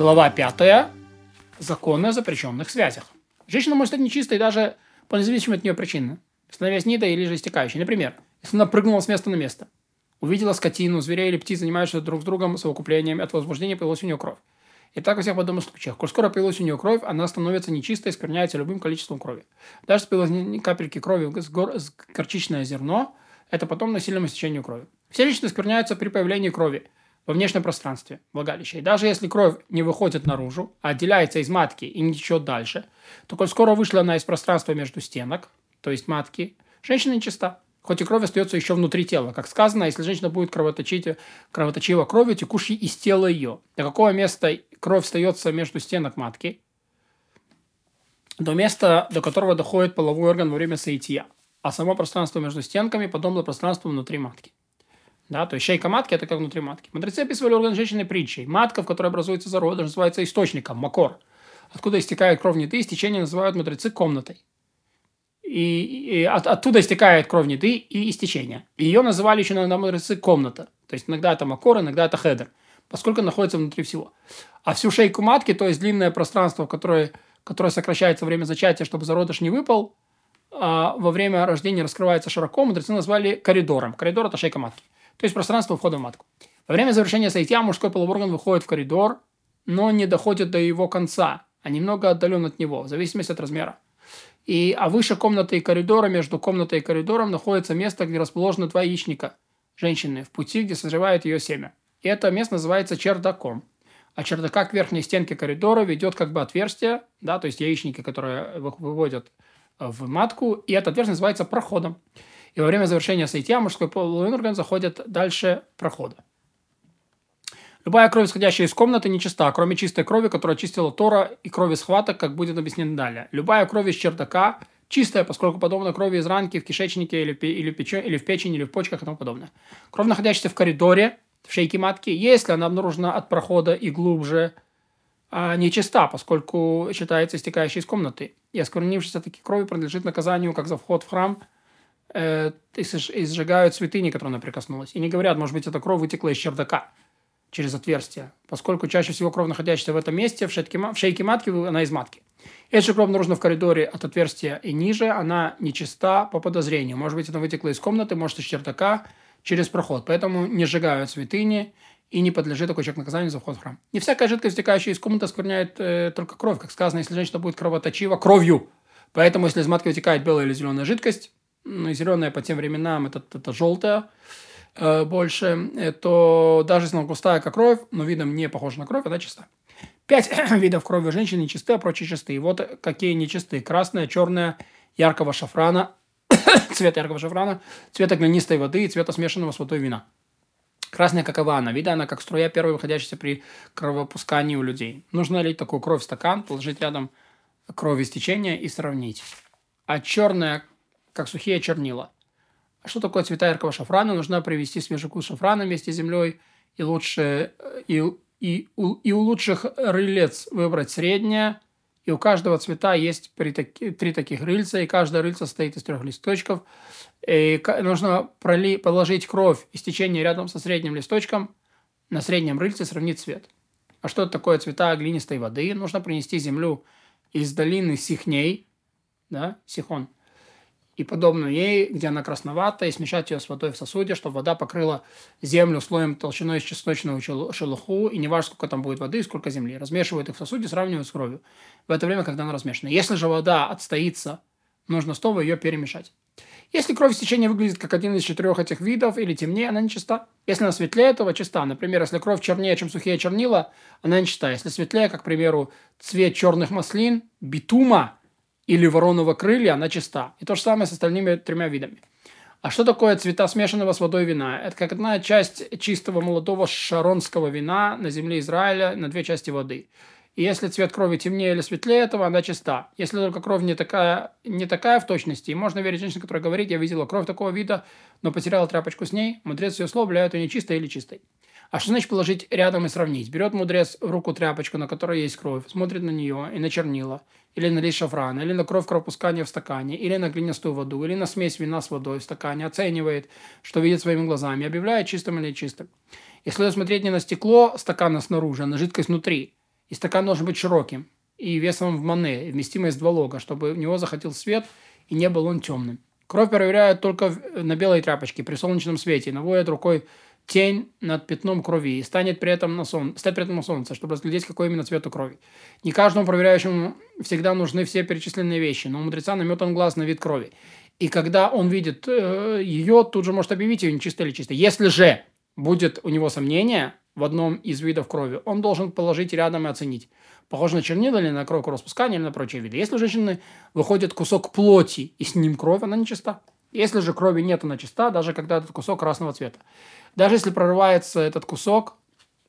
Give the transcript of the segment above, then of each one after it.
Глава 5. Законы о запрещенных связях. Женщина может стать нечистой даже по независимой от нее причине, становясь нитой или же истекающей. Например, если она прыгнула с места на место, увидела скотину, зверей или птиц, занимающихся друг с другом совокуплением, от возбуждения появилась у нее кровь. И так во всех подобных случаях. Коль скоро появилась у нее кровь, она становится нечистой и скверняется любым количеством крови. Даже если появилось капельки крови с, гор... с горчичное зерно, это потом насильному истечению крови. Все личности скверняются при появлении крови во внешнем пространстве влагалища. И даже если кровь не выходит наружу, а отделяется из матки и не течет дальше, то коль скоро вышла она из пространства между стенок, то есть матки, женщина нечиста. Хоть и кровь остается еще внутри тела. Как сказано, если женщина будет кровоточить, кровоточива кровью, текущей из тела ее. До какого места кровь остается между стенок матки? До места, до которого доходит половой орган во время соития. А само пространство между стенками подобно пространству внутри матки. Да, то есть шейка матки – это как внутри матки. Мудрецы описывали орган женщины притчей. Матка, в которой образуется зарод, называется источником, макор. Откуда истекает кровь неты, истечение называют мудрецы комнатой и, и от, оттуда истекает кровь неды и истечение. Ее называли еще иногда мудрецы комната. То есть иногда это макор, иногда это хедер, поскольку находится внутри всего. А всю шейку матки, то есть длинное пространство, которое, которое сокращается во время зачатия, чтобы зародыш не выпал, а во время рождения раскрывается широко, мудрецы назвали коридором. Коридор – это шейка матки. То есть пространство входа в матку. Во время завершения соития мужской половой орган выходит в коридор, но не доходит до его конца, а немного отдален от него, в зависимости от размера. И, а выше комнаты и коридора, между комнатой и коридором, находится место, где расположены два яичника женщины в пути, где созревает ее семя. И это место называется чердаком. А чердака к верхней стенке коридора ведет как бы отверстие, да, то есть яичники, которые выводят в матку, и это отверстие называется проходом. И во время завершения соития мужской половой орган заходит дальше прохода. Любая кровь, исходящая из комнаты, нечиста, кроме чистой крови, которая очистила Тора и крови схваток, как будет объяснено далее. Любая кровь из чердака чистая, поскольку подобно крови из ранки в кишечнике или, или, печень, или в печени, или в почках и тому подобное. Кровь, находящаяся в коридоре, в шейке матки, если она обнаружена от прохода и глубже, а, нечиста, поскольку считается истекающей из комнаты. И осквернившаяся такие крови подлежит наказанию, как за вход в храм, э, и, и сжигают святыни, которой она прикоснулась. И не говорят, может быть, эта кровь вытекла из чердака через отверстие, поскольку чаще всего кровь, находящаяся в этом месте, в, шейке, в шейке матки, она из матки. Если кровь обнаружена в коридоре от отверстия и ниже, она нечиста по подозрению. Может быть, она вытекла из комнаты, может, из чердака, через проход. Поэтому не сжигают святыни и не подлежит такой человек наказанию за вход в храм. Не всякая жидкость, вытекающая из комнаты, оскверняет э, только кровь. Как сказано, если женщина будет кровоточива, кровью. Поэтому, если из матки вытекает белая или зеленая жидкость, зеленая по тем временам это, это желтая, Э, больше, то даже если она густая, как кровь, но видом не похожа на кровь, она чиста. Пять видов крови у женщин нечисты, а прочие чистые. Вот какие нечистые. Красная, черная, яркого шафрана, цвет яркого шафрана, цвета глинистой воды и цвета смешанного с водой вина. Красная какова она? Вида она как струя первой выходящаяся при кровопускании у людей. Нужно лить такую кровь в стакан, положить рядом кровь из течения и сравнить. А черная, как сухие чернила – а что такое цвета яркого шафрана? Нужно привести свежий кус шафрана вместе с землей и лучше и, и, и у лучших рылец выбрать среднее. И у каждого цвета есть при таки, три таких рыльца, и каждая рыльца состоит из трех листочков. И нужно проли, положить кровь из течения рядом со средним листочком, на среднем рыльце сравнить цвет. А что такое цвета глинистой воды? Нужно принести землю из долины Сихней, да, Сихон – и подобную ей, где она красноватая, и смешать ее с водой в сосуде, чтобы вода покрыла землю слоем толщиной из чесночного шелуху, и не важно, сколько там будет воды и сколько земли. Размешивают их в сосуде, сравнивают с кровью. В это время, когда она размешана. Если же вода отстоится, нужно снова ее перемешать. Если кровь в выглядит как один из четырех этих видов или темнее, она нечиста. Если она светлее этого, чиста. Например, если кровь чернее, чем сухие чернила, она нечиста. Если светлее, как, к примеру, цвет черных маслин, битума – или вороного крылья, она чиста. И то же самое с остальными тремя видами. А что такое цвета смешанного с водой вина? Это как одна часть чистого молодого шаронского вина на земле Израиля на две части воды. И если цвет крови темнее или светлее этого, она чиста. Если только кровь не такая, не такая в точности, и можно верить женщине, которая говорит, я видела кровь такого вида, но потеряла тряпочку с ней, мудрец ее слов являет ее нечистой или чистой. А что значит положить рядом и сравнить? Берет мудрец в руку тряпочку, на которой есть кровь, смотрит на нее и на чернила, или на лист шафрана, или на кровь кровопускания в стакане, или на глинистую воду, или на смесь вина с водой в стакане, оценивает, что видит своими глазами, объявляет чистым или чистым. И следует смотреть не на стекло стакана снаружи, а на жидкость внутри. И стакан должен быть широким и весом в мане, вместимость два лога, чтобы в него заходил свет и не был он темным. Кровь проверяют только на белой тряпочке при солнечном свете, наводят рукой тень над пятном крови и станет при этом на сон... станет при этом на солнце, чтобы разглядеть, какой именно цвет у крови. Не каждому проверяющему всегда нужны все перечисленные вещи, но у мудреца наметан глаз на вид крови. И когда он видит э, ее, тут же может объявить ее нечистой или чистой. Если же будет у него сомнение в одном из видов крови, он должен положить рядом и оценить. Похоже на чернила или на кровь распускания или на прочие виды. Если у женщины выходит кусок плоти и с ним кровь, она нечиста. Если же крови нет, она чиста, даже когда этот кусок красного цвета. Даже если прорывается этот кусок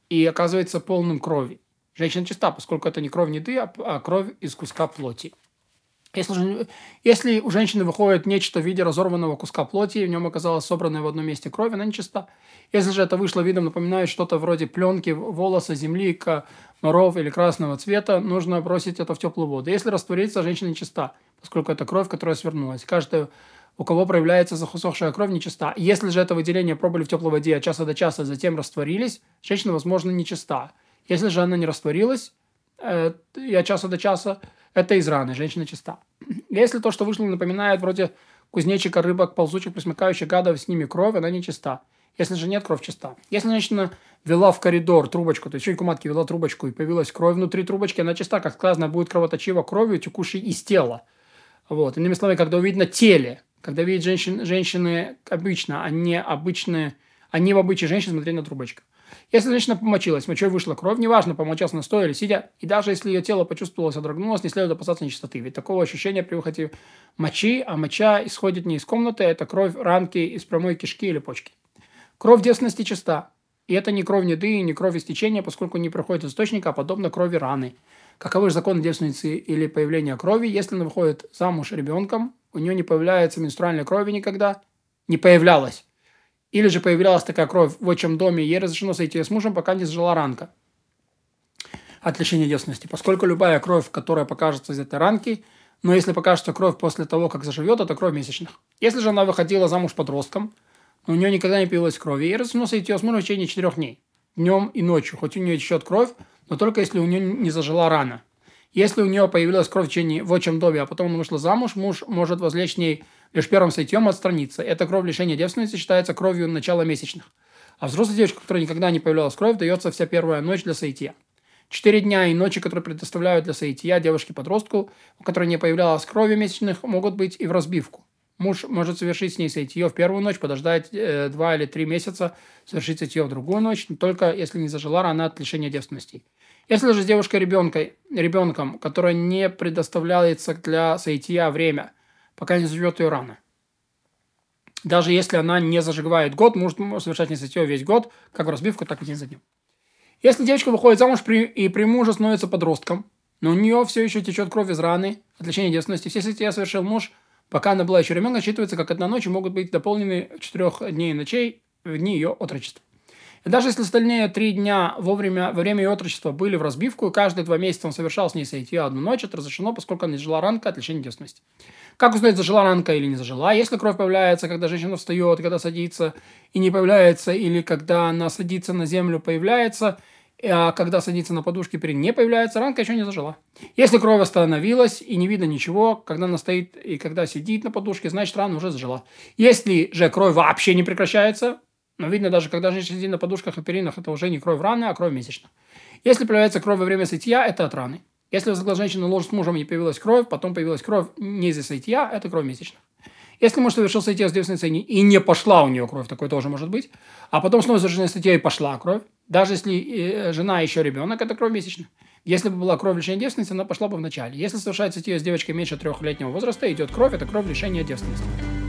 и оказывается полным крови. Женщина чиста, поскольку это не кровь неды, а, а кровь из куска плоти. Если, же, если у женщины выходит нечто в виде разорванного куска плоти, и в нем оказалась собранная в одном месте кровь, она нечиста. Если же это вышло видом, напоминает что-то вроде пленки, волоса, земли, комаров или красного цвета, нужно бросить это в теплую воду. Если растворится, женщина нечиста, поскольку это кровь, которая свернулась. Каждая у кого проявляется засохшая кровь, нечиста. Если же это выделение пробыли в теплой воде от часа до часа, затем растворились, женщина, возможно, нечиста. Если же она не растворилась э, и от часа до часа, это из раны, женщина чиста. Если то, что вышло, напоминает вроде кузнечика, рыбок, ползучих, присмыкающих гадов, с ними кровь, она нечиста. Если же нет, кровь чиста. Если женщина вела в коридор трубочку, то есть чайку матки вела трубочку и появилась кровь внутри трубочки, она чиста, как сказано, будет кровоточива кровью, текущей из тела. Вот. Иными словами, когда увидно теле, когда видят женщин, женщины обычно, а не обычные, а не в обычае женщин смотреть на трубочку. Если женщина помочилась, мочой вышла кровь, неважно, помочилась на стоя или сидя, и даже если ее тело почувствовалось, одрогнулось, не следует опасаться нечистоты. Ведь такого ощущения при выходе мочи, а моча исходит не из комнаты, это кровь ранки из прямой кишки или почки. Кровь девственности чиста. И это не кровь неды не кровь истечения, поскольку не проходит источника, а подобно крови раны. Каковы же законы девственницы или появления крови, если она выходит замуж ребенком, у нее не появляется менструальной крови никогда, не появлялась. Или же появлялась такая кровь в отчим доме, ей разрешено сойти с мужем, пока не сжила ранка от лишения девственности. Поскольку любая кровь, которая покажется из этой ранки, но если покажется кровь после того, как заживет, это кровь месячных. Если же она выходила замуж подростком, но у нее никогда не появилась крови, ей разрешено сойти с мужем в течение четырех дней, днем и ночью, хоть у нее течет кровь, но только если у нее не зажила рана. Если у нее появилась кровь в, течение, в отчим доме, а потом она вышла замуж, муж может возлечь ней лишь первым сойти отстраниться. Эта кровь лишения девственности считается кровью начала месячных. А взрослой девочке, которой никогда не появлялась кровь, дается вся первая ночь для соития. Четыре дня и ночи, которые предоставляют для соития девушке-подростку, у которой не появлялась крови месячных, могут быть и в разбивку. Муж может совершить с ней соитие в первую ночь, подождать э, два или три месяца, совершить соитие в другую ночь, только если не зажила рана от лишения девственности. Если же с девушкой ребенком, ребенком, которая не предоставляется для соития время – пока не заживет ее рана. Даже если она не зажигает год, может совершать не несытье весь год, как в разбивку, так и день за днем. Если девочка выходит замуж при, и при муже становится подростком, но у нее все еще течет кровь из раны, от лечения девственности, все сытья совершил муж, пока она была еще ребенком, считывается как одна ночь и могут быть дополнены четырех дней и ночей в дни ее отрочества. И даже если остальные три дня во время, во время ее отрочества были в разбивку, и каждые два месяца он совершал с ней сойти одну ночь, это разрешено, поскольку она не жила ранка от лечения девственности. Как узнать, зажила ранка или не зажила? Если кровь появляется, когда женщина встает, когда садится, и не появляется, или когда она садится на землю, появляется, а когда садится на подушке перед не появляется, ранка еще не зажила. Если кровь остановилась и не видно ничего, когда она стоит и когда сидит на подушке, значит рана уже зажила. Если же кровь вообще не прекращается, но видно даже, когда женщина сидит на подушках и перинах, это уже не кровь раны, а кровь месячных. Если появляется кровь во время сытья, это от раны. Если возле женщины ложит с мужем и появилась кровь, потом появилась кровь не из-за сытья, это кровь месячных. Если муж совершил сытье с девственницей и не пошла у нее кровь, такое тоже может быть, а потом снова совершена сытье и пошла кровь, даже если э, жена еще ребенок, это кровь месячных. Если бы была кровь лишения девственности, она пошла бы в начале. Если совершается сытье с девочкой меньше трехлетнего возраста, идет кровь, это кровь лишения девственности.